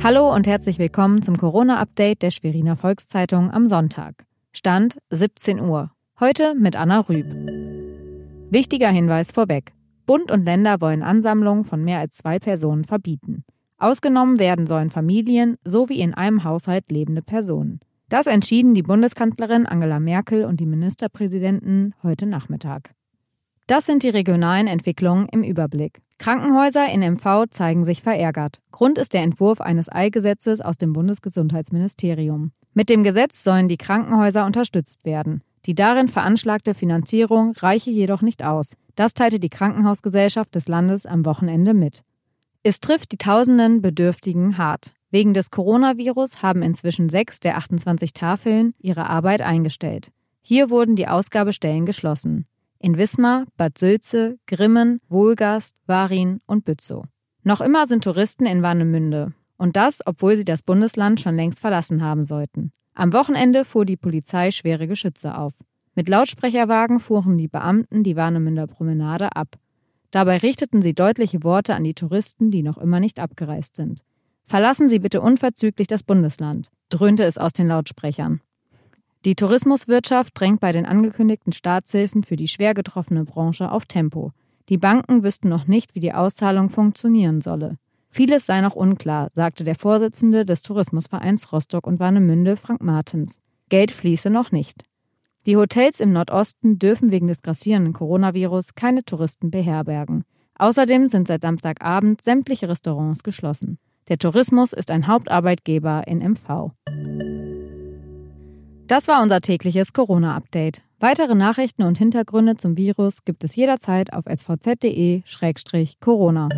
Hallo und herzlich willkommen zum Corona-Update der Schweriner Volkszeitung am Sonntag. Stand 17 Uhr. Heute mit Anna Rüb. Wichtiger Hinweis vorweg. Bund und Länder wollen Ansammlungen von mehr als zwei Personen verbieten. Ausgenommen werden sollen Familien sowie in einem Haushalt lebende Personen. Das entschieden die Bundeskanzlerin Angela Merkel und die Ministerpräsidenten heute Nachmittag. Das sind die regionalen Entwicklungen im Überblick. Krankenhäuser in MV zeigen sich verärgert. Grund ist der Entwurf eines Eilgesetzes aus dem Bundesgesundheitsministerium. Mit dem Gesetz sollen die Krankenhäuser unterstützt werden. Die darin veranschlagte Finanzierung reiche jedoch nicht aus. Das teilte die Krankenhausgesellschaft des Landes am Wochenende mit. Es trifft die tausenden Bedürftigen hart. Wegen des Coronavirus haben inzwischen sechs der 28 Tafeln ihre Arbeit eingestellt. Hier wurden die Ausgabestellen geschlossen. In Wismar, Bad Sülze, Grimmen, Wohlgast, Warin und Bützow. Noch immer sind Touristen in Warnemünde. Und das, obwohl sie das Bundesland schon längst verlassen haben sollten. Am Wochenende fuhr die Polizei schwere Geschütze auf. Mit Lautsprecherwagen fuhren die Beamten die Warnemünder Promenade ab. Dabei richteten sie deutliche Worte an die Touristen, die noch immer nicht abgereist sind. Verlassen Sie bitte unverzüglich das Bundesland, dröhnte es aus den Lautsprechern. Die Tourismuswirtschaft drängt bei den angekündigten Staatshilfen für die schwer getroffene Branche auf Tempo. Die Banken wüssten noch nicht, wie die Auszahlung funktionieren solle. Vieles sei noch unklar, sagte der Vorsitzende des Tourismusvereins Rostock und Warnemünde, Frank Martens. Geld fließe noch nicht. Die Hotels im Nordosten dürfen wegen des grassierenden Coronavirus keine Touristen beherbergen. Außerdem sind seit Samstagabend sämtliche Restaurants geschlossen. Der Tourismus ist ein Hauptarbeitgeber in MV. Das war unser tägliches Corona-Update. Weitere Nachrichten und Hintergründe zum Virus gibt es jederzeit auf svz.de-corona.